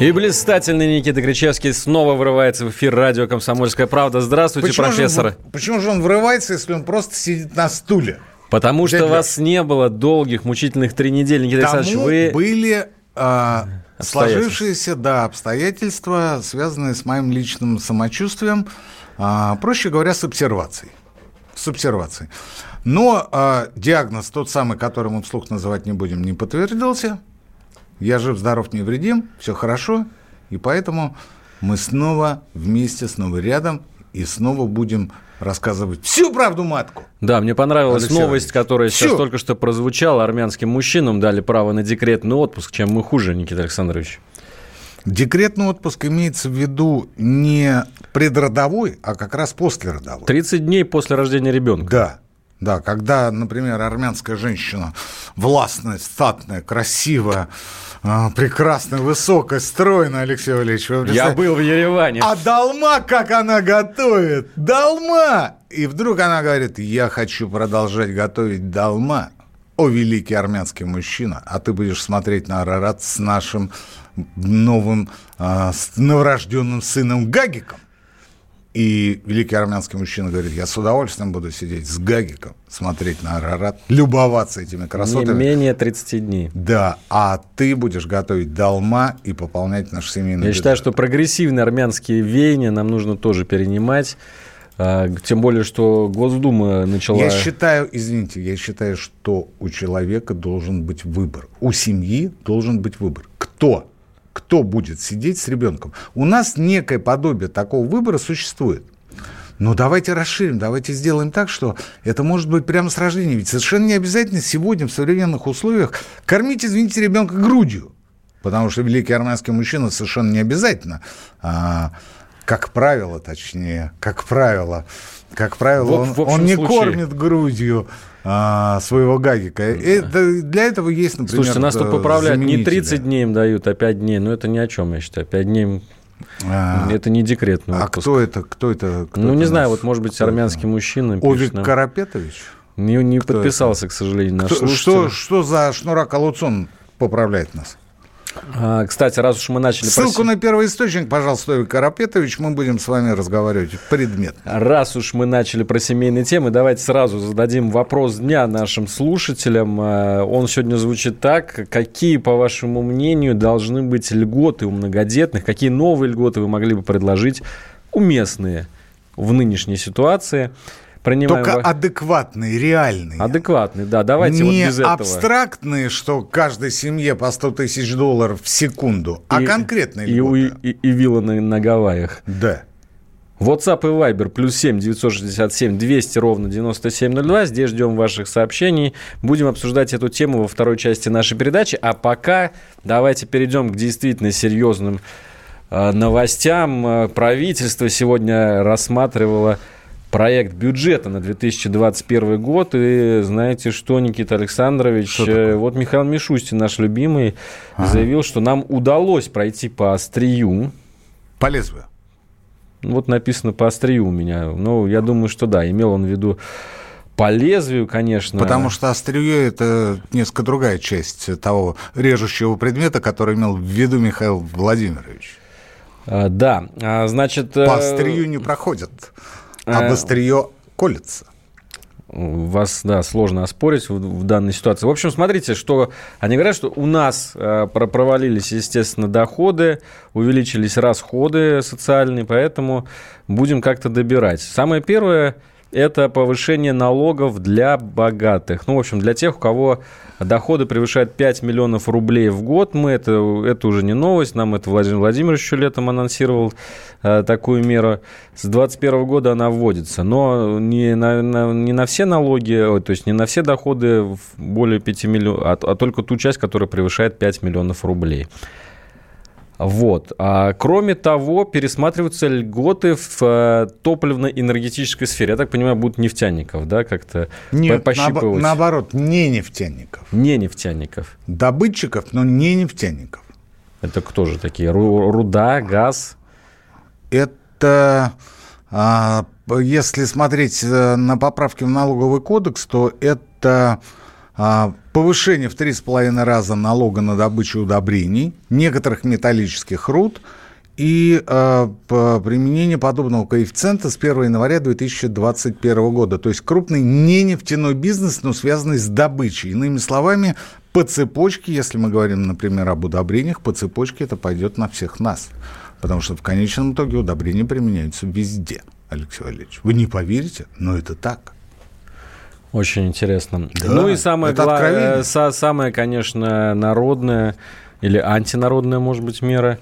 И блистательный Никита Кричевский снова врывается в эфир радио «Комсомольская правда». Здравствуйте, Почему же профессор. он- почему же он врывается, если он просто сидит на стуле? Потому что Дядя вас не было долгих, мучительных три недели, Никита Тому Александрович. Вы... были Обстоятельства. сложившиеся да, обстоятельства, связанные с моим личным самочувствием, а, проще говоря, с обсервацией. С обсервацией. Но а, диагноз, тот самый, который мы вслух называть не будем, не подтвердился. Я жив, здоров, невредим, все хорошо. И поэтому мы снова вместе, снова рядом, и снова будем рассказывать всю правду матку. Да, мне понравилась Алексей новость, которая сейчас всё. только что прозвучала. Армянским мужчинам дали право на декретный отпуск. Чем мы хуже, Никита Александрович? Декретный отпуск имеется в виду не предродовой, а как раз послеродовой. 30 дней после рождения ребенка. Да, да, когда, например, армянская женщина властная, статная, красивая, а, прекрасная, высокая, стройная, Алексей Валерьевич. Я был в Ереване. А долма, как она готовит! Долма! И вдруг она говорит, я хочу продолжать готовить долма. О, великий армянский мужчина, а ты будешь смотреть на Арарат с нашим новым, а, с новорожденным сыном Гагиком. И великий армянский мужчина говорит, я с удовольствием буду сидеть с Гагиком, смотреть на Арарат, любоваться этими Не красотами. менее 30 дней. Да, а ты будешь готовить долма и пополнять наш семейный Я бюджет. считаю, что прогрессивные армянские веяния нам нужно тоже перенимать. А, Тем более, что Госдума начала... Я считаю, извините, я считаю, что у человека должен быть выбор. У семьи должен быть выбор. Кто? Кто будет сидеть с ребенком? У нас некое подобие такого выбора существует. Но давайте расширим, давайте сделаем так, что это может быть прямо с рождения. Ведь совершенно не обязательно сегодня в современных условиях кормить, извините, ребенка грудью. Потому что великий армянский мужчина совершенно не обязательно, а, как правило, точнее, как правило, как правило, В- он, в он не случае. кормит грудью а, своего гагика. Это, для этого есть, например, Слушайте, нас тут поправляют, не заменители. 30 дней им дают, а 5 дней. Ну, это ни о чем, я считаю. 5 дней А, это не декретный а отпуск. кто это? Кто это? кто ну, это не нас- знаю, вот, может быть, кто это? армянский мужчина Овик нам. Карапетович? Не, не Кто подписался, к сожалению, наш Кто- что, что за Шнурак Алуцон поправляет нас? А, кстати, раз уж мы начали... про Ссылку се- на первоисточник, пожалуйста, Овик Карапетович, мы будем с вами разговаривать предметно. Раз уж мы начали про семейные темы, давайте сразу зададим вопрос дня нашим слушателям. А, Он сегодня звучит так. Какие, по вашему мнению, должны быть льготы у многодетных? Какие новые льготы вы могли бы предложить уместные в нынешней ситуации? Принимаем Только ва- адекватные, реальные. Адекватные, да. Давайте не вот без этого. абстрактные, что каждой семье по 100 тысяч долларов в секунду, а И- конкретные и, льготы. и, и вилла на, на Гавайях. Да. WhatsApp и Viber плюс 7 967 200 ровно 9702. Здесь ждем ваших сообщений. Будем обсуждать эту тему во второй части нашей передачи. А пока давайте перейдем к действительно серьезным э, новостям. Э, Правительство сегодня рассматривало проект бюджета на 2021 год. И знаете что, Никита Александрович? Что э, такое? вот Михаил Мишустин, наш любимый, заявил, что нам удалось пройти по острию. По лезвию. Ну, Вот написано по острию у меня. Ну, я думаю, что да. Имел он в виду по лезвию, конечно. Потому что острие – это несколько другая часть того режущего предмета, который имел в виду Михаил Владимирович. А, да. А, значит... э, По острию не проходят, а э, острие колется. Вас, да, сложно оспорить в, в данной ситуации. В общем, смотрите, что они говорят, что у нас э, про- провалились, естественно, доходы, увеличились расходы социальные, поэтому будем как-то добирать. Самое первое – это повышение налогов для богатых. Ну, в общем, для тех, у кого доходы превышают 5 миллионов рублей в год. Мы это, это уже не новость, нам это Владимир Владимирович еще летом анонсировал э, такую меру. С 2021 года она вводится, но не на, на- не на все налоги, ой, то есть не на все доходы более 5 миллионов, а, а только ту часть, которая превышает 5 миллионов рублей. Вот. А кроме того, пересматриваются льготы в э, топливно-энергетической сфере. Я так понимаю, будут нефтяников, да, как-то Нет, пощипывать? наоборот, не нефтяников. Не нефтяников. Добытчиков, но не нефтяников. Это кто же такие? Руда, газ? Это, а, если смотреть э, на поправки в налоговый кодекс, то это а, повышение в три с половиной раза налога на добычу удобрений, некоторых металлических руд и э, применение подобного коэффициента с 1 января 2021 года. То есть крупный не нефтяной бизнес, но связанный с добычей. Иными словами, по цепочке, если мы говорим, например, об удобрениях, по цепочке это пойдет на всех нас. Потому что в конечном итоге удобрения применяются везде, Алексей Валерьевич. Вы не поверите, но это так. Очень интересно. Да, ну и самое, гла... самое, конечно, народное или антинародная, может быть, мера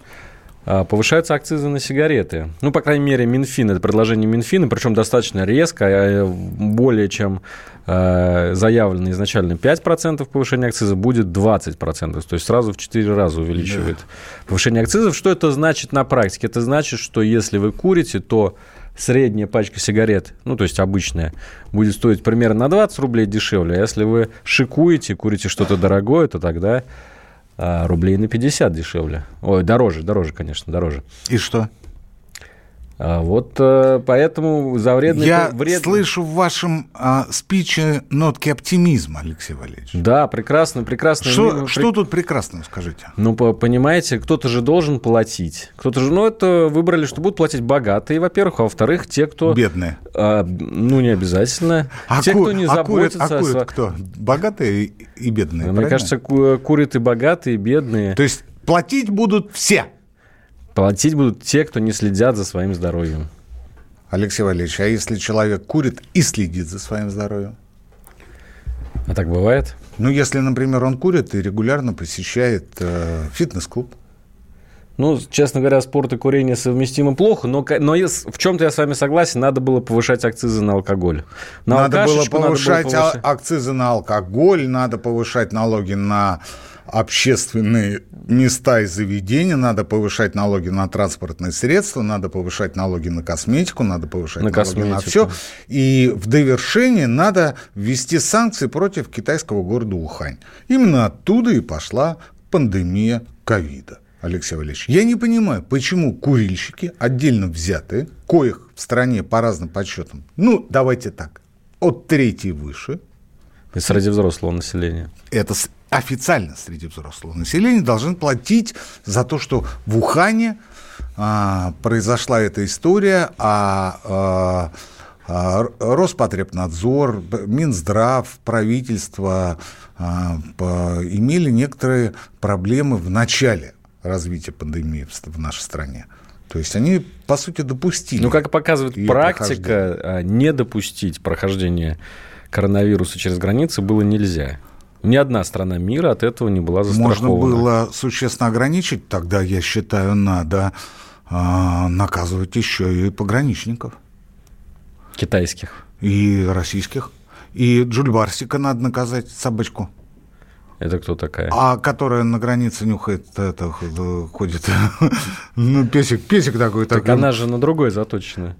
а, повышаются акцизы на сигареты. Ну, по крайней мере, Минфин, это предложение Минфина, причем достаточно резко, а, более чем э, заявлено изначально 5% повышения акциза, будет 20%. То есть сразу в 4 раза увеличивает да. повышение акцизов. Что это значит на практике? Это значит, что если вы курите, то средняя пачка сигарет, ну, то есть обычная, будет стоить примерно на 20 рублей дешевле. А если вы шикуете, курите что-то дорогое, то тогда а, рублей на 50 дешевле. Ой, дороже, дороже, конечно, дороже. И что? А вот э, поэтому за вредный... Я вред... слышу в вашем а, спиче нотки оптимизма, Алексей Валерьевич. Да, прекрасно, прекрасно. Что, ну, что тут прекрасно, скажите? Ну, понимаете, кто-то же должен платить. Кто-то же, ну, это выбрали, что будут платить богатые, во-первых, а во-вторых, те, кто... Бедные. А, ну, не обязательно. А те, ку... кто не а заботится... А курят, а курят кто? Богатые и бедные, Мне правильно? кажется, курят и богатые, и бедные. То есть платить будут все? Платить будут те, кто не следят за своим здоровьем. Алексей Валерьевич, а если человек курит и следит за своим здоровьем? А так бывает? Ну, если, например, он курит и регулярно посещает э, фитнес-клуб. Ну, честно говоря, спорт и курение совместимы плохо, но, но в чем-то я с вами согласен, надо было повышать акцизы на алкоголь. На надо было повышать надо было повышать акцизы на алкоголь, надо повышать налоги на общественные места и заведения, надо повышать налоги на транспортные средства, надо повышать налоги на косметику, надо повышать на налоги косметику. на все. И в довершение надо ввести санкции против китайского города Ухань. Именно оттуда и пошла пандемия ковида. Алексей Валерьевич, я не понимаю, почему курильщики, отдельно взятые, коих в стране по разным подсчетам, ну, давайте так, от трети выше. Среди взрослого населения. Это официально среди взрослого населения должны платить за то, что в Ухане а, произошла эта история, а, а, а Роспотребнадзор, Минздрав, правительство а, имели некоторые проблемы в начале развития пандемии в, в нашей стране. То есть они, по сути, допустили. Ну, как показывает практика, а, не допустить прохождения коронавируса через границы было нельзя. Ни одна страна мира от этого не была застрахована. Можно было существенно ограничить, тогда, я считаю, надо э, наказывать еще и пограничников. Китайских. И российских. И Джульбарсика надо наказать, собачку. Это кто такая? А которая на границе нюхает, это, ходит. ну, песик, песик такой. Так такой. она же на другой заточена.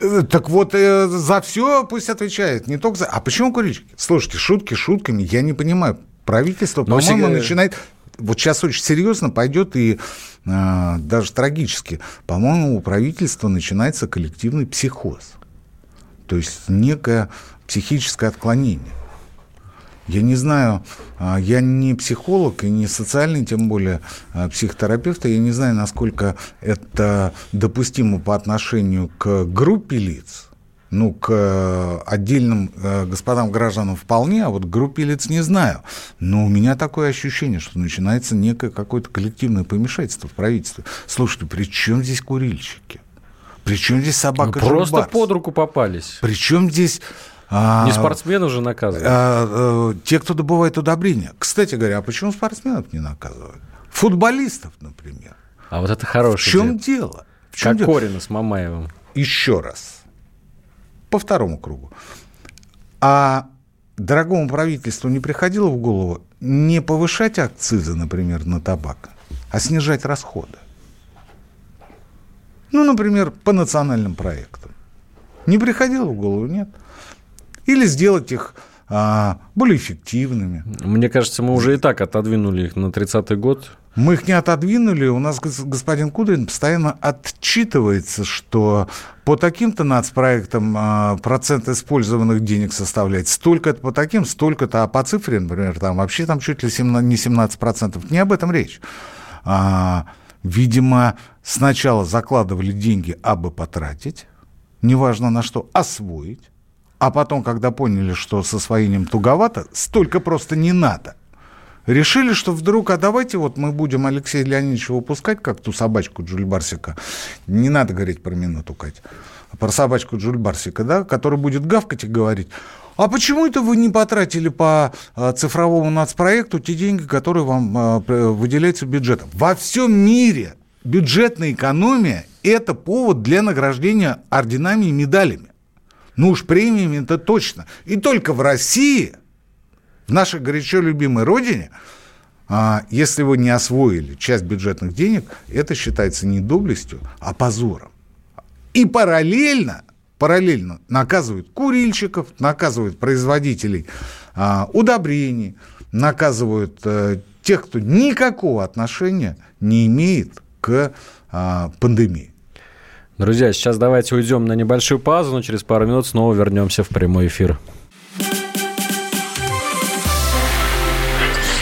Э, так вот, э, за все пусть отвечает, не только за... А почему курильщики? Слушайте, шутки шутками, я не понимаю. Правительство, по-моему, сега... начинает... Вот сейчас очень серьезно пойдет и э, даже трагически. По-моему, у правительства начинается коллективный психоз. То есть некое психическое отклонение. Я не знаю, а, я не психолог и не социальный, тем более а, психотерапевт, я не знаю, насколько это допустимо по отношению к группе лиц, ну, к э, отдельным господам гражданам вполне, а вот к группе лиц не знаю. Но у меня такое ощущение, что начинается некое какое-то коллективное помешательство в правительстве. Слушайте, при чем здесь курильщики? При чем здесь собака ну, Просто под руку попались. При чем здесь а, не спортсменов же наказывают. А, а, те, кто добывает удобрения. Кстати говоря, а почему спортсменов не наказывают? Футболистов, например. А вот это хорошее. В чем дело? дело? В чем как дело? Корина с Мамаевым. Еще раз. По второму кругу. А дорогому правительству не приходило в голову не повышать акцизы, например, на табак, а снижать расходы? Ну, например, по национальным проектам. Не приходило в голову, нет? Или сделать их а, более эффективными. Мне кажется, мы уже и так отодвинули их на 30-й год. Мы их не отодвинули. У нас господин Кудрин постоянно отчитывается, что по таким-то нацпроектам а, процент использованных денег составляет столько-то по таким, столько-то, а по цифре, например, там вообще там чуть ли 17, не 17 процентов. Не об этом речь. А, видимо, сначала закладывали деньги, абы потратить, неважно на что, освоить, а потом, когда поняли, что с освоением туговато, столько просто не надо. Решили, что вдруг, а давайте вот мы будем Алексея Леонидовича выпускать, как ту собачку Джульбарсика. Не надо говорить про минуту, Катя. А про собачку Джульбарсика, да, который будет гавкать и говорить, а почему это вы не потратили по а, цифровому нацпроекту те деньги, которые вам а, выделяются бюджетом? Во всем мире бюджетная экономия – это повод для награждения орденами и медалями. Ну уж премиями это точно. И только в России, в нашей горячо любимой родине, а, если вы не освоили часть бюджетных денег, это считается не доблестью, а позором. И параллельно, параллельно наказывают курильщиков, наказывают производителей а, удобрений, наказывают а, тех, кто никакого отношения не имеет к а, пандемии. Друзья, сейчас давайте уйдем на небольшую паузу, но через пару минут снова вернемся в прямой эфир.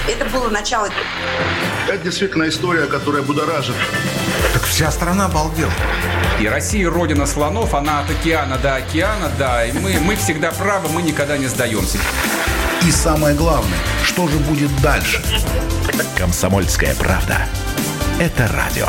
Это было начало. Это действительно история, которая будоражит. Так вся страна обалдела. И Россия родина слонов, она от океана до океана, да, и мы, мы всегда правы, мы никогда не сдаемся. И самое главное, что же будет дальше? Комсомольская правда. Это радио.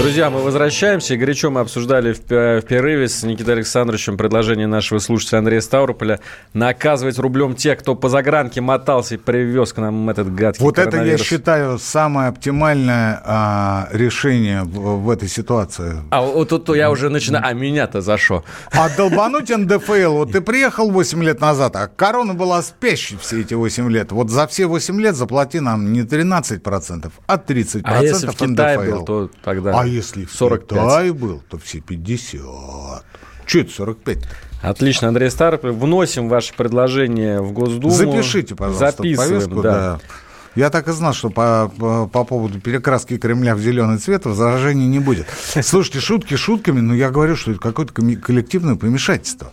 Друзья, мы возвращаемся. И горячо мы обсуждали в, в перерыве с Никитой Александровичем предложение нашего слушателя Андрея Ставрополя наказывать рублем тех, кто по загранке мотался и привез к нам этот гадкий Вот это, я считаю, самое оптимальное а, решение в, в этой ситуации. А вот тут я уже начинаю... А меня-то за что? А долбануть НДФЛ. Вот ты приехал 8 лет назад, а корона была спящей все эти 8 лет. Вот за все 8 лет заплати нам не 13%, а 30% а если в Китае НДФЛ. был, то тогда... А если в 45. Китае был, то все 50. Че это 45 -то? Отлично, Андрей Старополь. Вносим ваше предложение в Госдуму. Запишите, пожалуйста, Записываем, повестку. Да. Да. Я так и знал, что по, по, по поводу перекраски Кремля в зеленый цвет возражений не будет. Слушайте, шутки шутками, но я говорю, что это какое-то коллективное помешательство.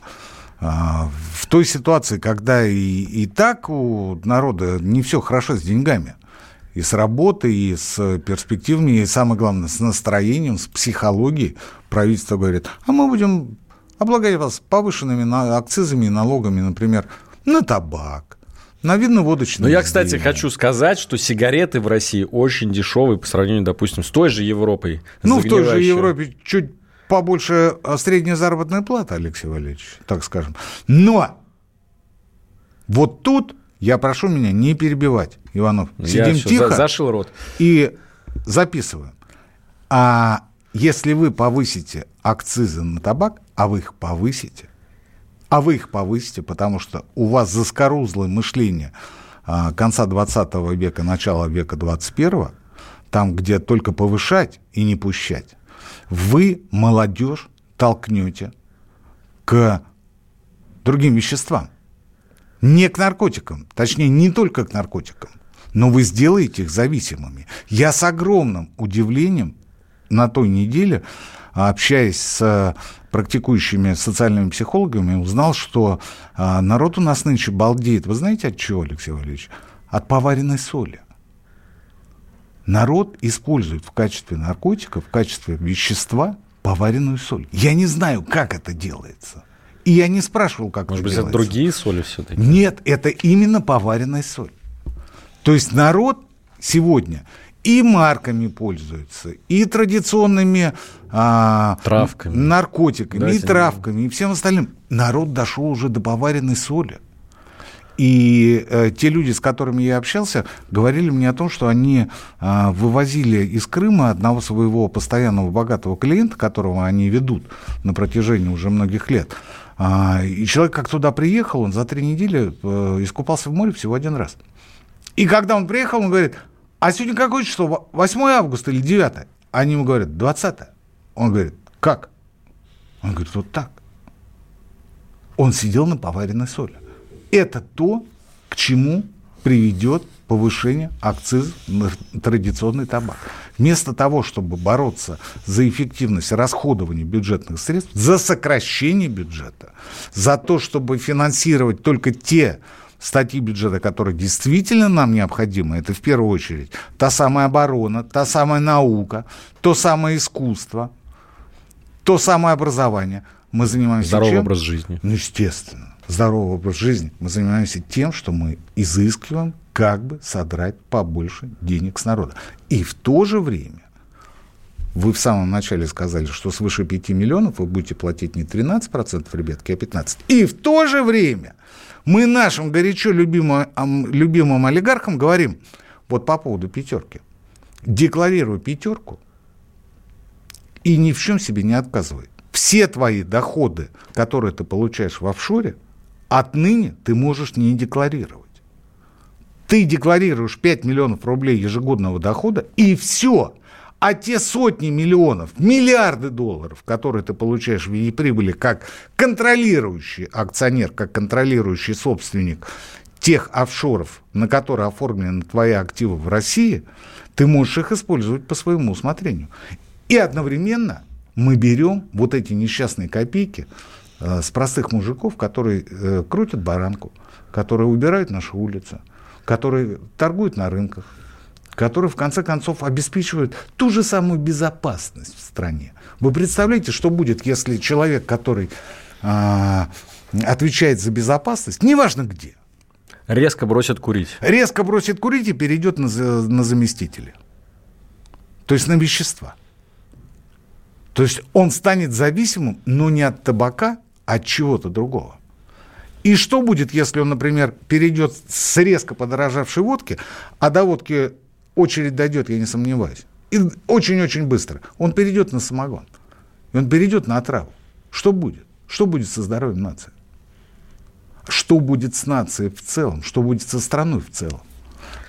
А, в той ситуации, когда и, и так у народа не все хорошо с деньгами – и с работой, и с перспективами, и самое главное, с настроением, с психологией. Правительство говорит, а мы будем облагать вас повышенными акцизами и налогами, например, на табак, на винно-водочные Но я, кстати, хочу сказать, что сигареты в России очень дешевые по сравнению, допустим, с той же Европой. Ну, в той же Европе чуть побольше а, средняя заработная плата, Алексей Валерьевич, так скажем. Но вот тут я прошу меня не перебивать, Иванов. Сидим Я тихо. зашил рот. И записываем. А если вы повысите акцизы на табак, а вы их повысите, а вы их повысите, потому что у вас заскорузлое мышление а, конца 20 века, начала века 21 там, где только повышать и не пущать, вы молодежь толкнете к другим веществам. Не к наркотикам, точнее, не только к наркотикам, но вы сделаете их зависимыми. Я с огромным удивлением на той неделе, общаясь с практикующими социальными психологами, узнал, что а, народ у нас нынче балдеет. Вы знаете от чего, Алексей Валерьевич? От поваренной соли. Народ использует в качестве наркотика, в качестве вещества поваренную соль. Я не знаю, как это делается. И я не спрашивал, как Может это быть, делается. это другие соли все-таки? Нет, это именно поваренная соль. То есть народ сегодня и марками пользуется, и традиционными а, Травками. наркотиками, Да, и травками, и всем остальным. Народ дошел уже до поваренной соли. И э, те люди, с которыми я общался, говорили мне о том, что они э, вывозили из Крыма одного своего постоянного богатого клиента, которого они ведут на протяжении уже многих лет. А, и человек как туда приехал, он за три недели э, искупался в море всего один раз. И когда он приехал, он говорит, а сегодня какое число? 8 августа или 9? Они ему говорят, 20. Он говорит, как? Он говорит, вот так. Он сидел на поваренной соли. Это то, к чему приведет повышение акциза на традиционный табак. Вместо того, чтобы бороться за эффективность расходования бюджетных средств, за сокращение бюджета, за то, чтобы финансировать только те статьи бюджета, которые действительно нам необходимы, это в первую очередь та самая оборона, та самая наука, то самое искусство, то самое образование. Мы занимаемся Здоровый чем? образ жизни. Ну, естественно. Здоровый образ жизни. Мы занимаемся тем, что мы изыскиваем, как бы содрать побольше денег с народа. И в то же время вы в самом начале сказали, что свыше 5 миллионов вы будете платить не 13%, ребятки, а 15%. И в то же время мы нашим горячо любимым, любимым олигархам говорим, вот по поводу пятерки, декларируй пятерку и ни в чем себе не отказывай. Все твои доходы, которые ты получаешь в офшоре, отныне ты можешь не декларировать. Ты декларируешь 5 миллионов рублей ежегодного дохода, и все – а те сотни миллионов, миллиарды долларов, которые ты получаешь в виде прибыли как контролирующий акционер, как контролирующий собственник тех офшоров, на которые оформлены твои активы в России, ты можешь их использовать по своему усмотрению. И одновременно мы берем вот эти несчастные копейки э, с простых мужиков, которые э, крутят баранку, которые убирают наши улицы, которые торгуют на рынках, которые, в конце концов, обеспечивают ту же самую безопасность в стране. Вы представляете, что будет, если человек, который а, отвечает за безопасность, неважно где, резко бросит курить. Резко бросит курить и перейдет на, на заместителя. То есть на вещества. То есть он станет зависимым, но не от табака, а от чего-то другого. И что будет, если он, например, перейдет с резко подорожавшей водки, а до водки очередь дойдет, я не сомневаюсь. И очень-очень быстро. Он перейдет на самогон. И он перейдет на отраву. Что будет? Что будет со здоровьем нации? Что будет с нацией в целом? Что будет со страной в целом?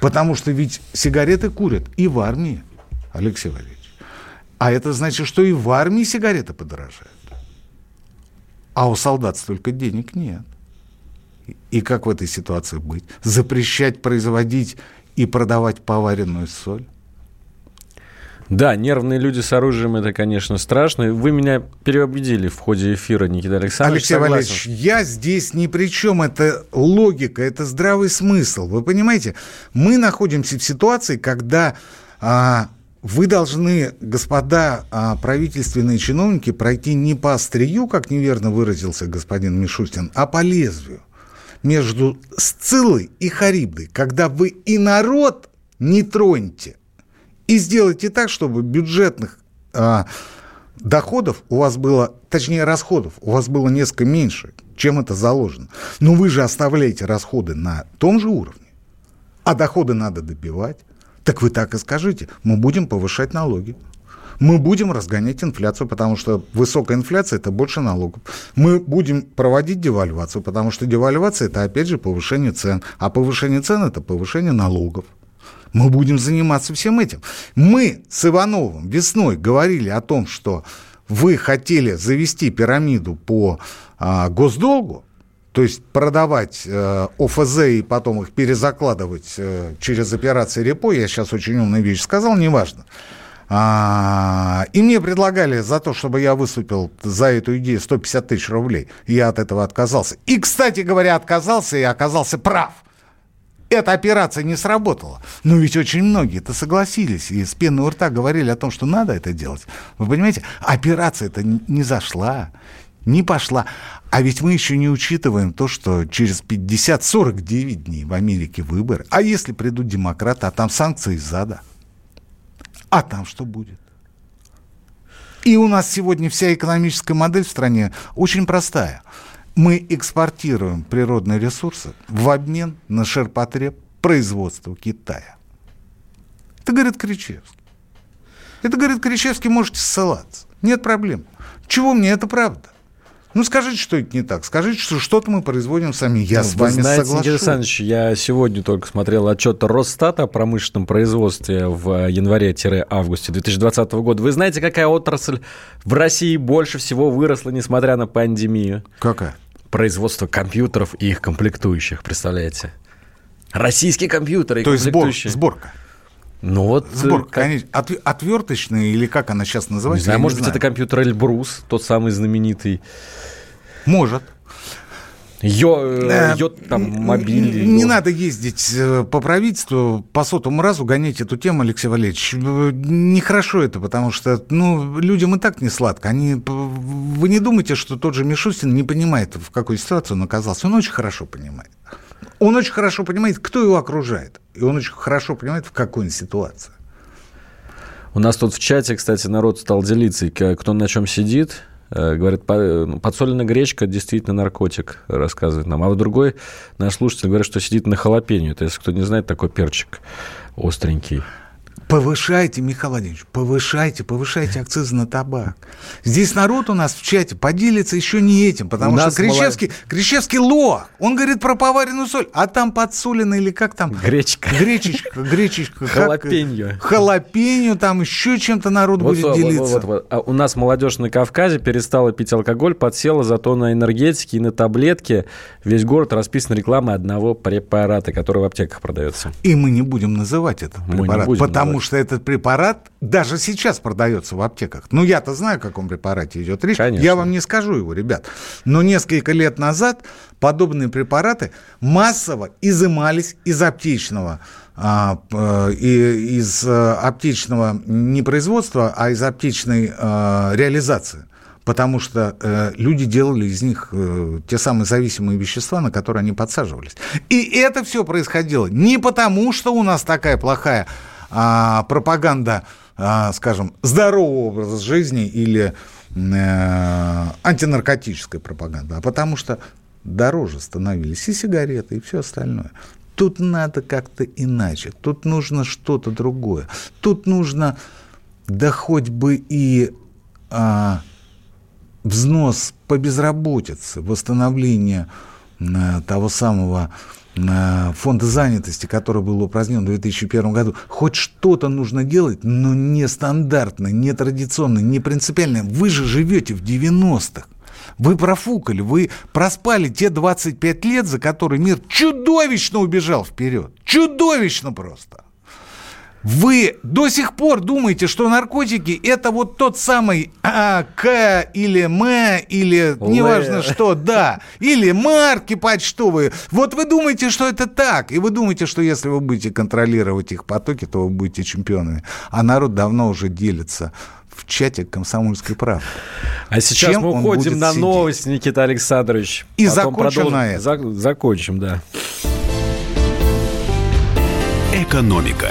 Потому что ведь сигареты курят и в армии, Алексей Валерьевич. А это значит, что и в армии сигареты подорожают. А у солдат столько денег нет. И как в этой ситуации быть? Запрещать производить и продавать поваренную соль? Да, нервные люди с оружием это, конечно, страшно. Вы меня переубедили в ходе эфира, Никита Александрович. Алексей согласен. Валерьевич, я здесь ни при чем. Это логика, это здравый смысл. Вы понимаете, мы находимся в ситуации, когда а, вы должны, господа а, правительственные чиновники, пройти не по острию, как неверно выразился господин Мишустин, а по лезвию между Сциллой и Харибдой, когда вы и народ не троньте, и сделайте так, чтобы бюджетных а, доходов у вас было, точнее расходов, у вас было несколько меньше, чем это заложено. Но вы же оставляете расходы на том же уровне, а доходы надо добивать. Так вы так и скажите, мы будем повышать налоги мы будем разгонять инфляцию, потому что высокая инфляция – это больше налогов. Мы будем проводить девальвацию, потому что девальвация – это, опять же, повышение цен. А повышение цен – это повышение налогов. Мы будем заниматься всем этим. Мы с Ивановым весной говорили о том, что вы хотели завести пирамиду по а, госдолгу, то есть продавать э, ОФЗ и потом их перезакладывать э, через операции репо, я сейчас очень умную вещь сказал, неважно. А, и мне предлагали за то, чтобы я выступил за эту идею 150 тысяч рублей. Я от этого отказался. И, кстати говоря, отказался и оказался прав. Эта операция не сработала. Но ведь очень многие-то согласились и с пены у рта говорили о том, что надо это делать. Вы понимаете, операция-то не зашла, не пошла. А ведь мы еще не учитываем то, что через 50-49 дней в Америке выборы. А если придут демократы, а там санкции зада? А там что будет? И у нас сегодня вся экономическая модель в стране очень простая. Мы экспортируем природные ресурсы в обмен на ширпотреб производства Китая. Это говорит Кричевский. Это, говорит Кричевский, можете ссылаться. Нет проблем. Чего мне? Это правда. Ну, скажите, что это не так. Скажите, что что-то мы производим сами. Я Ну, с вами знаете, соглашусь. Никита Александрович, я сегодня только смотрел отчет Росстата о промышленном производстве в январе-августе 2020 года. Вы знаете, какая отрасль в России больше всего выросла, несмотря на пандемию? Какая? Производство компьютеров и их комплектующих, представляете? Российские компьютеры и То есть сбор, комплектующие. сборка. Ну вот, э, Сборка, как- конечно. Отв- отверточная или как она сейчас не называется? знаю, я может быть, знаю. это компьютер Эльбрус, тот самый знаменитый. Может. Йо, йо там, мобиль. Не йо. надо ездить э, по правительству по сотому разу гонять эту тему, Алексей Валерьевич. Нехорошо это, потому что ну, людям и так не сладко. Они, вы не думайте, что тот же Мишустин не понимает, в какой ситуации он оказался. Он очень хорошо понимает. Он очень хорошо понимает, кто его окружает. И он очень хорошо понимает, в какой он ситуации. У нас тут в чате, кстати, народ стал делиться, кто на чем сидит. Э, Говорит, ну, подсоленная гречка действительно наркотик, рассказывает нам. А вот другой наш слушатель говорит, что сидит на халапеньо. Это, если кто не знает, такой перчик остренький. Повышайте, Михаил Владимирович, повышайте, повышайте акцизы на табак. Здесь народ у нас в чате поделится еще не этим, потому У что Кричевский, Кричевский лох. Он говорит про поваренную соль, а там подсолено или как там? Гречка. Гречечка, гречечка. как- Халапеньо. Халапеньо, там еще чем-то народ Вот, будет вот, делиться. вот, вот. А у нас молодежь на Кавказе перестала пить алкоголь, подсела зато на энергетики и на таблетки. Весь город расписан рекламой одного препарата, который в аптеках продается. И мы не будем называть этот препарат, будем потому что этот препарат даже сейчас продается в аптеках. Ну, я-то знаю, о каком препарате идет речь. Конечно. Я вам не скажу его, ребят. Но несколько лет назад подобные препараты массово изымались из аптечного а, и из э, аптечного не производства, а из аптечной э, реализации. Потому что э, люди делали из них э, те самые зависимые вещества, на которые они подсаживались. И это все происходило не потому, что у нас такая плохая а, пропаганда, а, скажем, здорового образа жизни или э, антинаркотическая пропаганда, а потому что дороже становились и сигареты, и все остальное. Тут надо как-то иначе, тут нужно что-то другое. Тут нужно, да хоть бы и а, взнос по безработице, восстановление э, того самого фонда занятости, который был упразднен в 2001 году, хоть что-то нужно делать, но не стандартно, не традиционно, не принципиально. Вы же живете в 90-х. Вы профукали, вы проспали те 25 лет, за которые мир чудовищно убежал вперед. Чудовищно просто. Вы до сих пор думаете, что наркотики это вот тот самый а, К или М или неважно что, да, или марки почтовые. Вот вы думаете, что это так, и вы думаете, что если вы будете контролировать их потоки, то вы будете чемпионами. А народ давно уже делится в чате комсомольской правды. А сейчас Чем мы уходим на сидеть? новости, Никита Александрович. И Потом закончим продолжим. на. Зак- закончим, да. Экономика.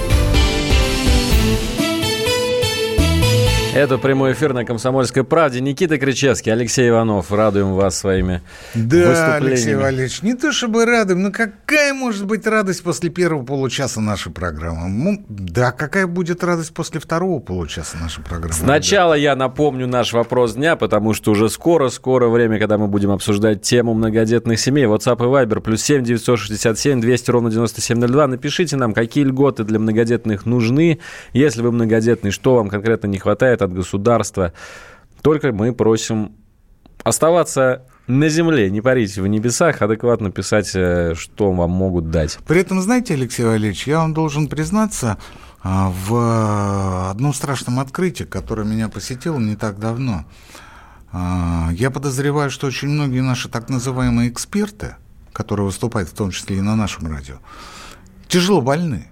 Это прямой эфир на «Комсомольской правде». Никита Кричевский, Алексей Иванов. Радуем вас своими Да, Алексей выступлениями. Валерьевич, не то чтобы радуем, но какая может быть радость после первого получаса нашей программы? Ну, Да, какая будет радость после второго получаса нашей программы? Сначала я напомню наш вопрос дня, потому что уже скоро-скоро время, когда мы будем обсуждать тему многодетных семей. WhatsApp и Viber плюс 7 967 200 ровно 9702. Напишите нам, какие льготы для многодетных нужны. Если вы многодетный, что вам конкретно не хватает от государства. Только мы просим оставаться на земле, не парить в небесах, адекватно писать, э, что вам могут дать. При этом, знаете, Алексей Валерьевич, я вам должен признаться, а, в одном страшном открытии, которое меня посетило не так давно. А, я подозреваю, что очень многие наши так называемые эксперты, которые выступают в том числе и на нашем радио, тяжело больны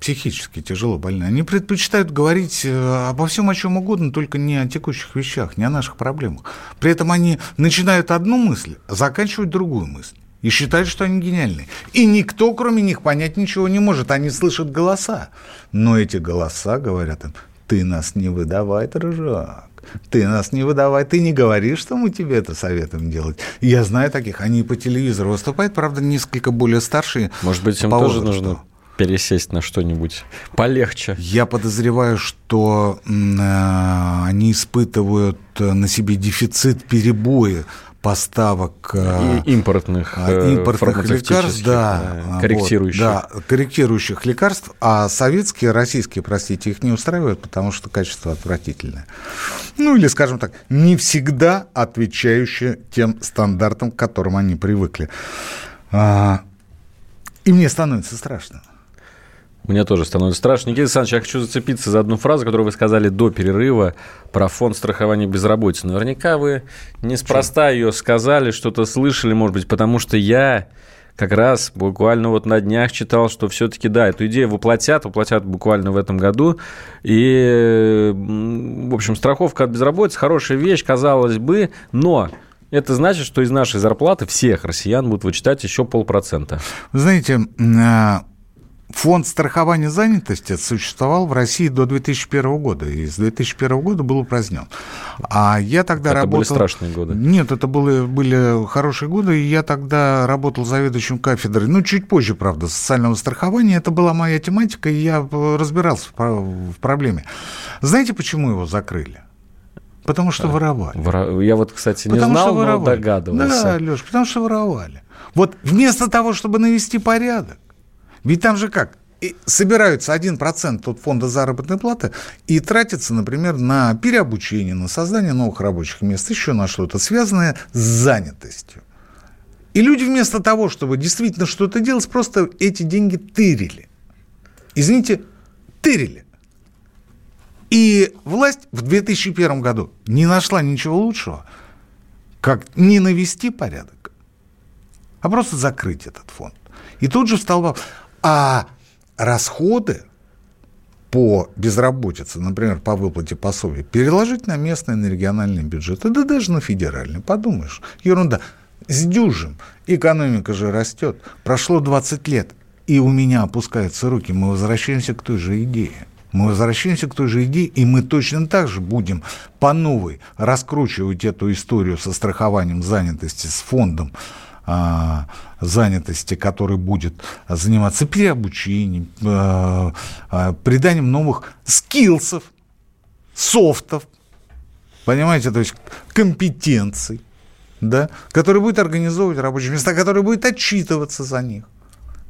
психически тяжело больны, они предпочитают говорить э, обо всем, о чем угодно, только не о текущих вещах, не о наших проблемах. При этом они начинают одну мысль, заканчивают другую мысль. И считают, что они гениальны. И никто, кроме них, понять ничего не может. Они слышат голоса. Но эти голоса говорят им, ты нас не выдавай, дружок. Ты нас не выдавай, ты не говоришь, что мы тебе это советуем делать. Я знаю таких, они по телевизору выступают, правда, несколько более старшие. Может быть, им тоже нужно пересесть на что-нибудь полегче? Я подозреваю, что э, они испытывают на себе дефицит перебоя поставок э, И импортных, э, импортных лекарств, да, да, корректирующих. Вот, да, корректирующих лекарств, а советские, российские, простите, их не устраивают, потому что качество отвратительное. Ну или, скажем так, не всегда отвечающее тем стандартам, к которым они привыкли. А, и мне становится страшно. Мне тоже становится страшно. Никита Александрович, я хочу зацепиться за одну фразу, которую вы сказали до перерыва про фонд страхования безработицы. Наверняка вы неспроста ее сказали, что-то слышали, может быть, потому что я как раз буквально вот на днях читал, что все-таки, да, эту идею воплотят, воплотят буквально в этом году. И, в общем, страховка от безработицы хорошая вещь, казалось бы, но это значит, что из нашей зарплаты всех россиян будут вычитать еще полпроцента. Вы знаете, а, Фонд страхования занятости существовал в России до 2001 года, и с 2001 года был упразднен. А я тогда это работал... были страшные годы. Нет, это были, были хорошие годы, и я тогда работал заведующим кафедрой, ну, чуть позже, правда, социального страхования. Это была моя тематика, и я разбирался в проблеме. Знаете, почему его закрыли? Потому что воровали. Вора... Я вот, кстати, не потому знал, но догадывался. Да, Леш, потому что воровали. Вот вместо того, чтобы навести порядок, ведь там же как? И собираются 1% от фонда заработной платы и тратится, например, на переобучение, на создание новых рабочих мест, еще на что-то, связанное с занятостью. И люди вместо того, чтобы действительно что-то делать, просто эти деньги тырили. Извините, тырили. И власть в 2001 году не нашла ничего лучшего, как не навести порядок, а просто закрыть этот фонд. И тут же встал вопрос, а расходы по безработице, например, по выплате пособий, переложить на местный, на региональный бюджет, да даже на федеральный, подумаешь, ерунда. Сдюжим, экономика же растет, прошло 20 лет, и у меня опускаются руки, мы возвращаемся к той же идее. Мы возвращаемся к той же идее, и мы точно так же будем по новой раскручивать эту историю со страхованием занятости, с фондом а, занятости, который будет заниматься переобучением, а, а, приданием новых скиллсов, софтов, понимаете, то есть компетенций, да, который будет организовывать рабочие места, который будет отчитываться за них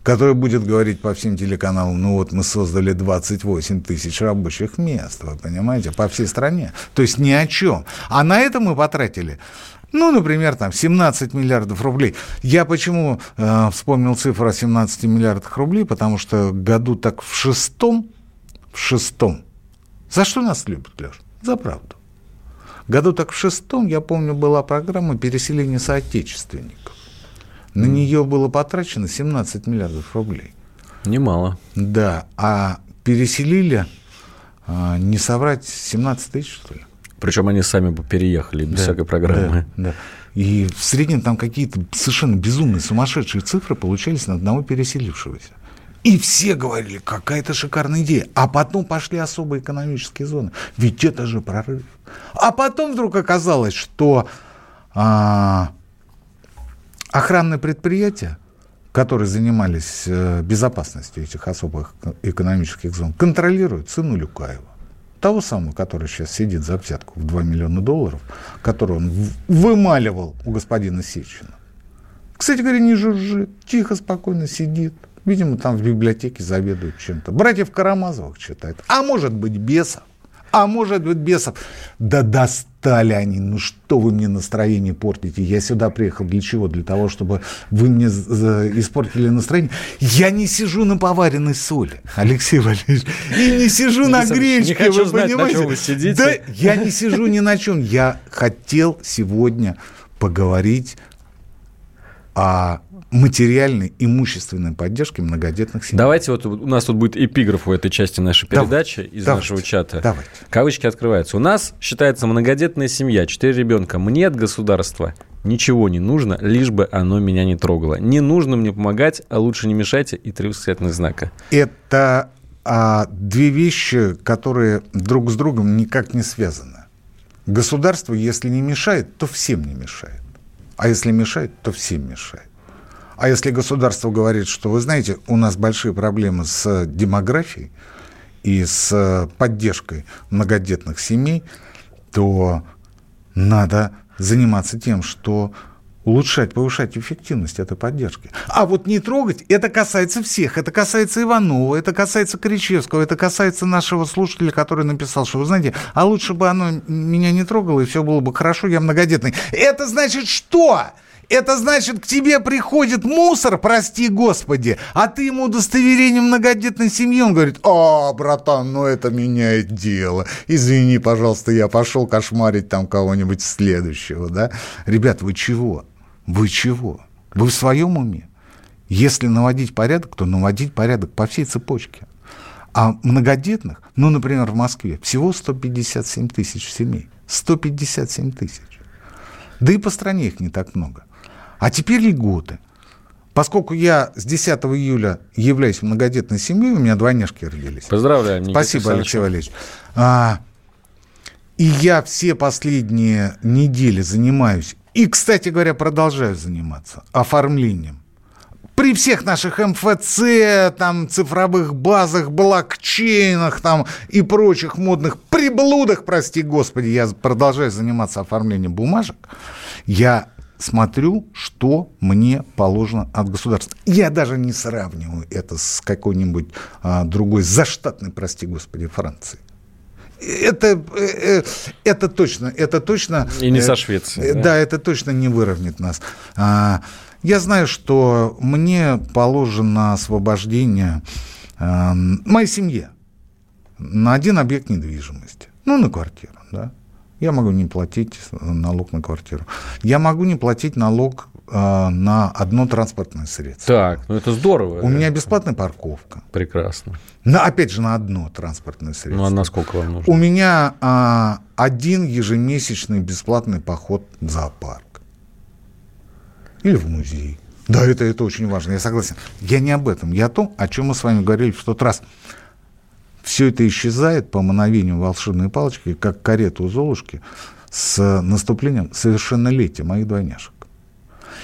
который будет говорить по всем телеканалам, ну вот мы создали 28 тысяч рабочих мест, вы понимаете, по всей стране. То есть ни о чем. А на это мы потратили ну, например, там 17 миллиардов рублей. Я почему э, вспомнил цифру о 17 миллиардах рублей? Потому что году так в шестом, в шестом. За что нас любят, Леш? За правду. Году так в шестом, я помню, была программа переселения соотечественников. На нее было потрачено 17 миллиардов рублей. Немало. Да, а переселили, э, не соврать, 17 тысяч, что ли? Причем они сами бы переехали без да, всякой программы. Да, да. И в среднем там какие-то совершенно безумные, сумасшедшие цифры получались на одного переселившегося. И все говорили, какая-то шикарная идея. А потом пошли особые экономические зоны. Ведь это же прорыв. А потом вдруг оказалось, что а, охранные предприятия, которые занимались э, безопасностью этих особых экономических зон, контролируют сыну Люкаева того самого, который сейчас сидит за взятку в 2 миллиона долларов, который он вымаливал у господина Сечина. Кстати говоря, не жужжит, тихо, спокойно сидит. Видимо, там в библиотеке заведует чем-то. Братьев Карамазовых читает. А может быть, бесов. А может быть, бесов. Да достали они. Ну что вы мне настроение портите? Я сюда приехал для чего? Для того, чтобы вы мне испортили настроение? Я не сижу на поваренной соли, Алексей Валерьевич. И не сижу на гречке, не хочу вы знать, понимаете? на чем вы сидите. Да, я не сижу ни на чем. Я хотел сегодня поговорить о материальной, имущественной поддержке многодетных семей. Давайте вот у нас тут будет эпиграф у этой части нашей передачи Давайте, из давайте, нашего чата. давайте. Кавычки открываются. У нас считается многодетная семья, четыре ребенка. Мне от государства ничего не нужно, лишь бы оно меня не трогало. Не нужно мне помогать, а лучше не мешайте и три восклицательных знака. Это а, две вещи, которые друг с другом никак не связаны. Государство, если не мешает, то всем не мешает. А если мешает, то всем мешает. А если государство говорит, что, вы знаете, у нас большие проблемы с демографией и с поддержкой многодетных семей, то надо заниматься тем, что улучшать, повышать эффективность этой поддержки. А вот не трогать, это касается всех. Это касается Иванова, это касается Кричевского, это касается нашего слушателя, который написал, что, вы знаете, а лучше бы оно меня не трогало, и все было бы хорошо, я многодетный. Это значит что? Это значит, к тебе приходит мусор, прости господи, а ты ему удостоверение многодетной семьи. Он говорит, а, братан, ну это меняет дело. Извини, пожалуйста, я пошел кошмарить там кого-нибудь следующего, да? Ребят, вы чего? Вы чего? Вы в своем уме? Если наводить порядок, то наводить порядок по всей цепочке. А многодетных, ну, например, в Москве, всего 157 тысяч семей. 157 тысяч. Да и по стране их не так много. А теперь льготы. Поскольку я с 10 июля являюсь многодетной семьей, у меня двойняшки родились. Поздравляем, Никита Спасибо, Алексей Валерьевич. А, и я все последние недели занимаюсь, и, кстати говоря, продолжаю заниматься оформлением. При всех наших МФЦ, там, цифровых базах, блокчейнах там, и прочих модных приблудах, прости господи, я продолжаю заниматься оформлением бумажек. Я смотрю, что мне положено от государства. Я даже не сравниваю это с какой-нибудь а, другой заштатной, прости господи, Францией. Это, э, это точно, это точно... И не со Швецией. Э, да? да, это точно не выровняет нас. А, я знаю, что мне положено освобождение а, моей семье на один объект недвижимости. Ну, на квартиру, да. Я могу не платить налог на квартиру. Я могу не платить налог э, на одно транспортное средство. Так, ну это здорово. У меня бесплатная парковка. Прекрасно. На, опять же, на одно транспортное средство. Ну а насколько вам нужно? У меня э, один ежемесячный бесплатный поход в зоопарк. Или в музей. Да, это, это очень важно, я согласен. Я не об этом, я о том, о чем мы с вами говорили в тот раз все это исчезает по мановению волшебной палочки, как карета у Золушки, с наступлением совершеннолетия моих двойняшек.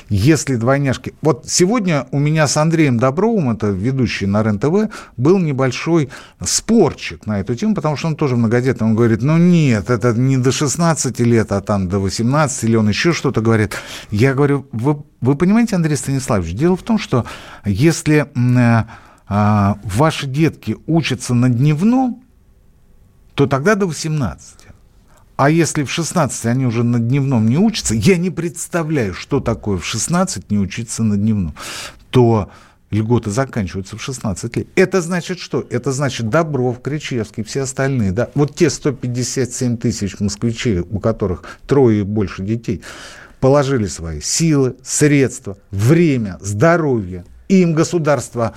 Если двойняшки... Вот сегодня у меня с Андреем Добровым, это ведущий на РЕН-ТВ, был небольшой спорчик на эту тему, потому что он тоже многодетный. Он говорит, ну нет, это не до 16 лет, а там до 18, или он еще что-то говорит. Я говорю, вы, вы понимаете, Андрей Станиславович, дело в том, что если а, ваши детки учатся на дневном, то тогда до 18. А если в 16 они уже на дневном не учатся, я не представляю, что такое в 16 не учиться на дневном, то льготы заканчиваются в 16 лет. Это значит что? Это значит Добров, Кричевский, все остальные. Да? Вот те 157 тысяч москвичей, у которых трое и больше детей, положили свои силы, средства, время, здоровье. Им государство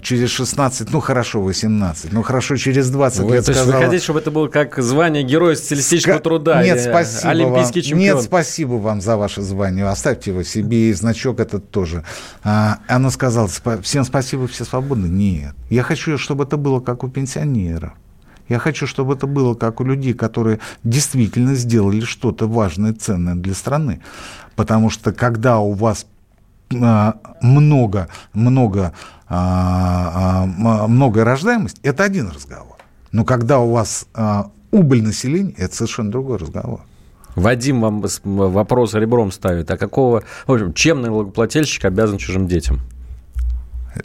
через 16, ну хорошо, 18, ну хорошо, через 20 вы, лет то сказала... Вы хотите, чтобы это было как звание Героя социалистического Ска... труда? Нет, спасибо Олимпийский вам. чемпион. Нет, спасибо вам за ваше звание. Оставьте его себе, и значок этот тоже. А, она сказала, всем спасибо, все свободны. Нет, я хочу, чтобы это было как у пенсионеров. Я хочу, чтобы это было как у людей, которые действительно сделали что-то важное, ценное для страны. Потому что когда у вас а, много, много а, а, многое рождаемость, это один разговор. Но когда у вас а, убыль населения, это совершенно другой разговор. Вадим вам вопрос ребром ставит. А какого, в общем, чем налогоплательщик обязан чужим детям?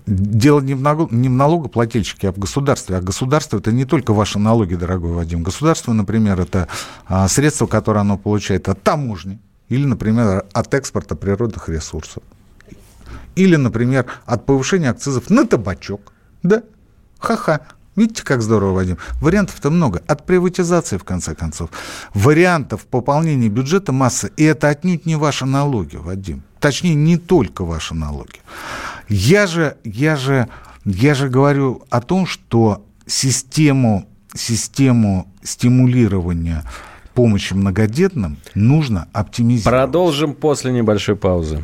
Дело не в, налог, не в налогоплательщике, а в государстве. А государство это не только ваши налоги, дорогой Вадим. Государство, например, это а, средства, которые оно получает от таможни или, например, от экспорта природных ресурсов. Или, например, от повышения акцизов на табачок. Да, ха-ха. Видите, как здорово, Вадим? Вариантов-то много. От приватизации, в конце концов. Вариантов пополнения бюджета масса. И это отнюдь не ваши налоги, Вадим. Точнее, не только ваши налоги. Я же, я же, я же говорю о том, что систему, систему стимулирования помощи многодетным нужно оптимизировать. Продолжим после небольшой паузы.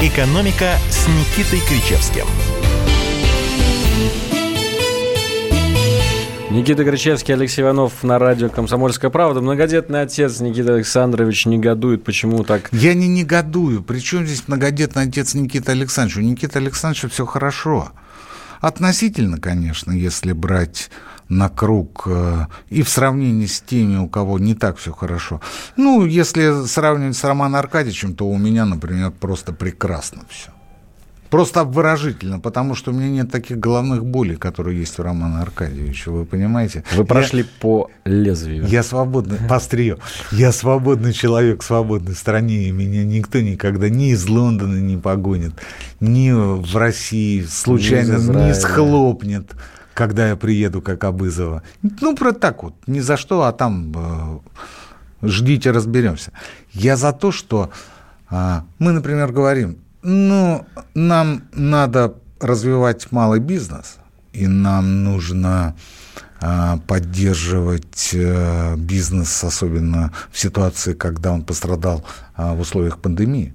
«Экономика» с Никитой Кричевским. Никита Кричевский, Алексей Иванов на радио «Комсомольская правда». Многодетный отец Никита Александрович негодует. Почему так? Я не негодую. Причем здесь многодетный отец Никита Александрович? У Никиты Александровича все хорошо. Относительно, конечно, если брать на круг э, и в сравнении с теми, у кого не так все хорошо. Ну, если сравнивать с Романом Аркадьевичем, то у меня, например, просто прекрасно все. Просто обворожительно, потому что у меня нет таких головных болей, которые есть у Романа Аркадьевича, вы понимаете? Вы прошли я, по лезвию. Я свободный, по острию. Я свободный человек в свободной стране, и меня никто никогда ни из Лондона не погонит, ни в России случайно не схлопнет когда я приеду, как Абызова. Ну, про так вот, ни за что, а там э, ждите, разберемся. Я за то, что э, мы, например, говорим, ну, нам надо развивать малый бизнес, и нам нужно э, поддерживать э, бизнес, особенно в ситуации, когда он пострадал э, в условиях пандемии.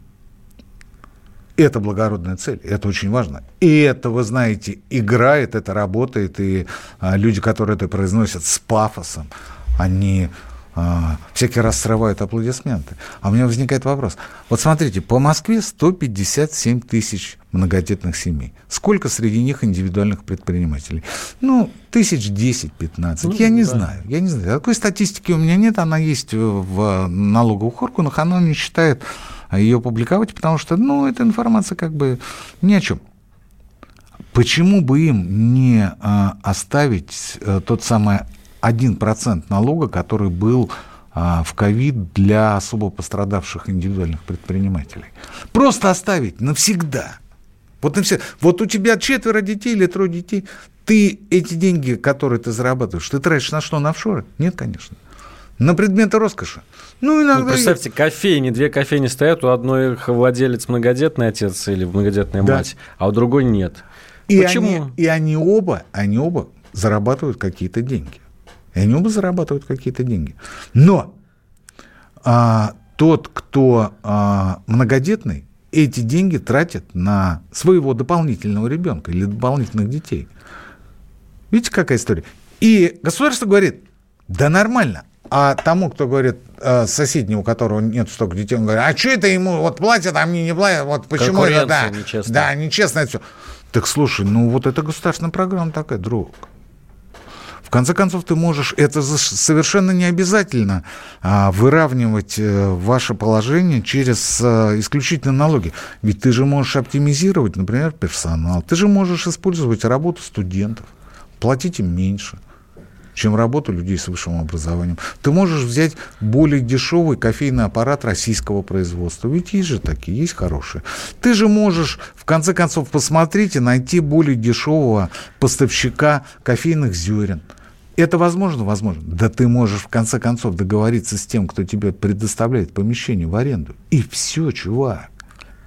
Это благородная цель, это очень важно. И это, вы знаете, играет, это работает, и а, люди, которые это произносят с пафосом, они а, всякий раз срывают аплодисменты. А у меня возникает вопрос. Вот смотрите, по Москве 157 тысяч многодетных семей. Сколько среди них индивидуальных предпринимателей? Ну, тысяч 10-15. Ну, я не да. знаю. Я не знаю. Такой статистики у меня нет. Она есть в налоговых органах. Она не считает ее публиковать, потому что, ну, эта информация как бы ни о чем. Почему бы им не а, оставить а, тот самый 1% налога, который был а, в ковид для особо пострадавших индивидуальных предпринимателей? Просто оставить навсегда. Вот, на все. вот у тебя четверо детей или трое детей, ты эти деньги, которые ты зарабатываешь, ты тратишь на что? На офшоры? Нет, конечно. На предметы роскоши. Ну, иногда... Ну, представьте, кофейни, две кофейни стоят, у одной их владелец многодетный отец или многодетная да. мать, а у другой нет. И Почему? Они, и они оба, они оба зарабатывают какие-то деньги. И они оба зарабатывают какие-то деньги. Но а, тот, кто а, многодетный, эти деньги тратит на своего дополнительного ребенка или дополнительных детей. Видите, какая история? И государство говорит, да нормально, а тому, кто говорит, э, соседний, у которого нет столько детей, он говорит, а что это ему вот платят, а мне не платят, вот почему это, да, нечестно. да, нечестно это все. Так слушай, ну вот это государственная программа такая, друг. В конце концов, ты можешь, это совершенно не обязательно а, выравнивать а, ваше положение через а, исключительно налоги. Ведь ты же можешь оптимизировать, например, персонал. Ты же можешь использовать работу студентов, платить им меньше – чем работу людей с высшим образованием. Ты можешь взять более дешевый кофейный аппарат российского производства. Ведь есть же такие, есть хорошие. Ты же можешь, в конце концов, посмотреть и найти более дешевого поставщика кофейных зерен. Это возможно? Возможно. Да ты можешь, в конце концов, договориться с тем, кто тебе предоставляет помещение в аренду. И все, чувак.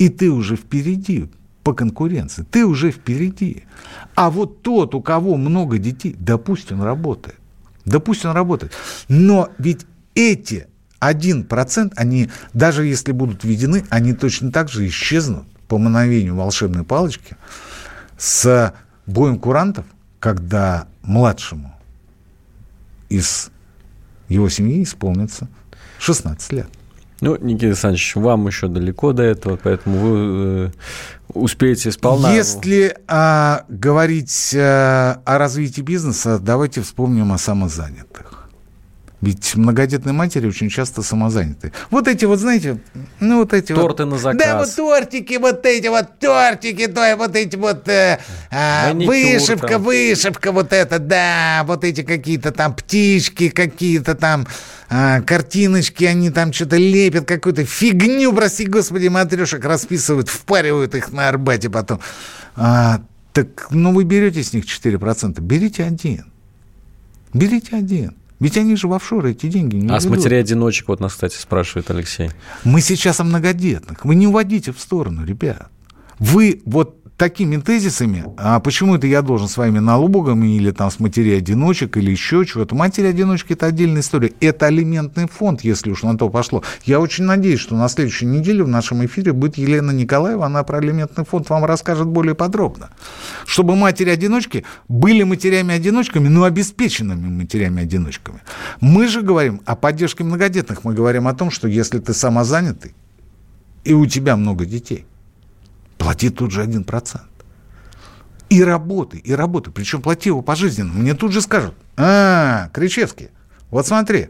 И ты уже впереди по конкуренции. Ты уже впереди. А вот тот, у кого много детей, он работает. Да пусть он работает. Но ведь эти 1%, они, даже если будут введены, они точно так же исчезнут по мановению волшебной палочки с боем курантов, когда младшему из его семьи исполнится 16 лет. Ну, Никита Александрович, вам еще далеко до этого, поэтому вы э, успеете сполна. Если а, говорить а, о развитии бизнеса, давайте вспомним о самозанятых. Ведь многодетные матери очень часто самозаняты. Вот эти вот, знаете, ну вот эти Торты вот... на заказ. Да, вот тортики, вот эти вот тортики, то, вот эти вот э, э, вышивка, там. вышивка, вот это, да, вот эти какие-то там птички, какие-то там э, картиночки, они там что-то лепят, какую-то фигню, прости господи, матрешек расписывают, впаривают их на Арбате потом. А, так, ну вы берете с них 4%, берите один. Берите один. Ведь они же в офшоры эти деньги не А ведут. с матерей-одиночек, вот нас, кстати, спрашивает Алексей. Мы сейчас о многодетных. Вы не уводите в сторону, ребят. Вы вот такими тезисами, а почему это я должен с вами налогами или там с матерей-одиночек или еще чего-то. Матери-одиночки – это отдельная история. Это алиментный фонд, если уж на то пошло. Я очень надеюсь, что на следующей неделе в нашем эфире будет Елена Николаева, она про алиментный фонд вам расскажет более подробно. Чтобы матери-одиночки были матерями-одиночками, но обеспеченными матерями-одиночками. Мы же говорим о поддержке многодетных. Мы говорим о том, что если ты самозанятый, и у тебя много детей – плати тут же 1%. И работай, и работай. Причем плати его пожизненно. Мне тут же скажут, а, Кричевский, вот смотри,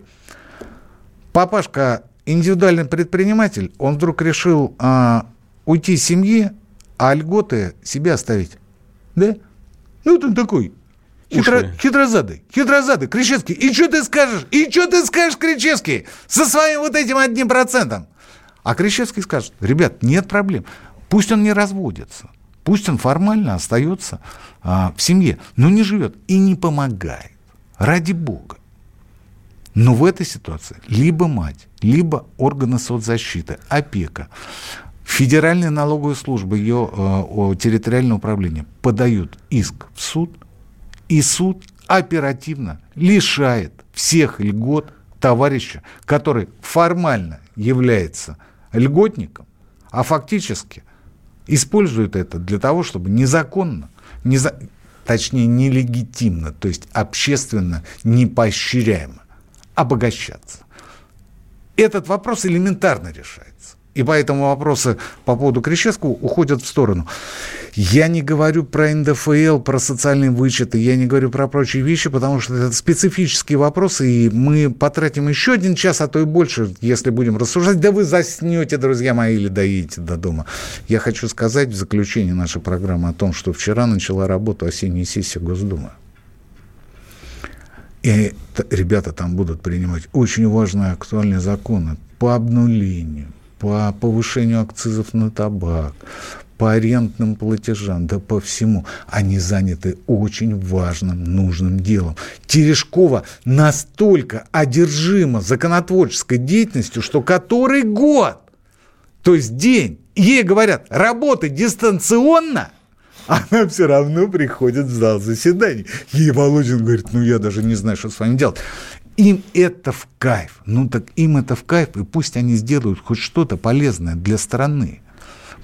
папашка индивидуальный предприниматель, он вдруг решил а, уйти из семьи, а льготы себе оставить. Да? Ну, вот он такой, Хитро, хитрозадый, хитрозадый, Кричевский. И что ты скажешь? И что ты скажешь, Кричевский, со своим вот этим одним процентом? А Кричевский скажет, ребят, нет проблем. Пусть он не разводится, пусть он формально остается а, в семье, но не живет и не помогает. Ради Бога. Но в этой ситуации либо мать, либо органы соцзащиты, опека, Федеральная налоговая служба, ее э, территориальное управление подают иск в суд, и суд оперативно лишает всех льгот товарища, который формально является льготником, а фактически – используют это для того, чтобы незаконно, неза... точнее нелегитимно, то есть общественно непоощряемо обогащаться. Этот вопрос элементарно решается. И поэтому вопросы по поводу Кричевского уходят в сторону. Я не говорю про НДФЛ, про социальные вычеты, я не говорю про прочие вещи, потому что это специфические вопросы, и мы потратим еще один час, а то и больше, если будем рассуждать. Да вы заснете, друзья мои, или доедете до дома. Я хочу сказать в заключении нашей программы о том, что вчера начала работу осенняя сессия Госдумы. И ребята там будут принимать очень важные актуальные законы по обнулению, по повышению акцизов на табак, по арендным платежам, да по всему. Они заняты очень важным, нужным делом. Терешкова настолько одержима законотворческой деятельностью, что который год, то есть день, ей говорят, работай дистанционно, она все равно приходит в зал заседаний. Ей Володин говорит, ну я даже не знаю, что с вами делать. Им это в кайф. Ну так им это в кайф, и пусть они сделают хоть что-то полезное для страны.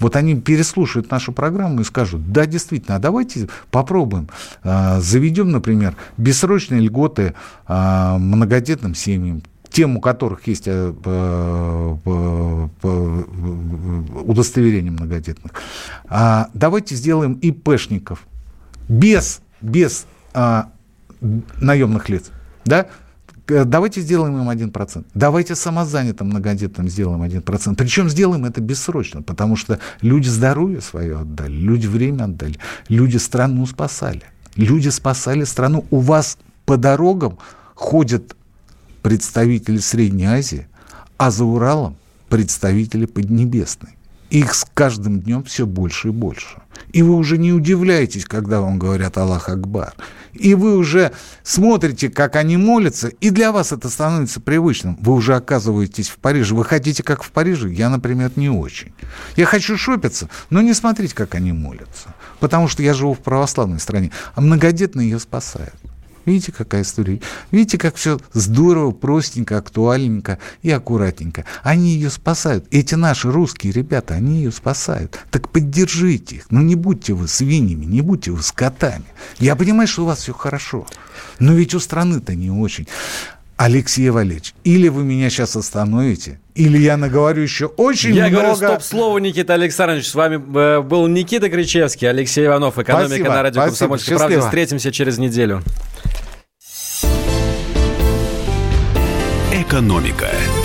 Вот они переслушают нашу программу и скажут, да, действительно, а давайте попробуем. А, заведем, например, бессрочные льготы а, многодетным семьям, тем, у которых есть э, удостоверение многодетных. А, давайте сделаем ИПшников без, без наемных лиц. Да? Э, давайте сделаем им 1%. Давайте самозанятым многодетным сделаем 1%. Причем сделаем это бессрочно, потому что люди здоровье свое отдали, люди время отдали, люди страну спасали. Люди спасали страну. У вас по дорогам ходят представители Средней Азии, а за Уралом представители Поднебесной. Их с каждым днем все больше и больше. И вы уже не удивляетесь, когда вам говорят Аллах Акбар. И вы уже смотрите, как они молятся, и для вас это становится привычным. Вы уже оказываетесь в Париже. Вы хотите, как в Париже? Я, например, не очень. Я хочу шопиться, но не смотреть, как они молятся. Потому что я живу в православной стране. А многодетные ее спасают. Видите, какая история? Видите, как все здорово, простенько, актуальненько и аккуратненько. Они ее спасают. Эти наши русские ребята, они ее спасают. Так поддержите их. Ну не будьте вы свиньями, не будьте вы скотами. Я понимаю, что у вас все хорошо. Но ведь у страны-то не очень. Алексей Валерьевич, или вы меня сейчас остановите, или я наговорю еще очень я много... Я говорю стоп-слово, Никита Александрович. С вами э, был Никита Кричевский, Алексей Иванов, экономика спасибо, на радио «Комсомольская правда». Встретимся через неделю. Экономика.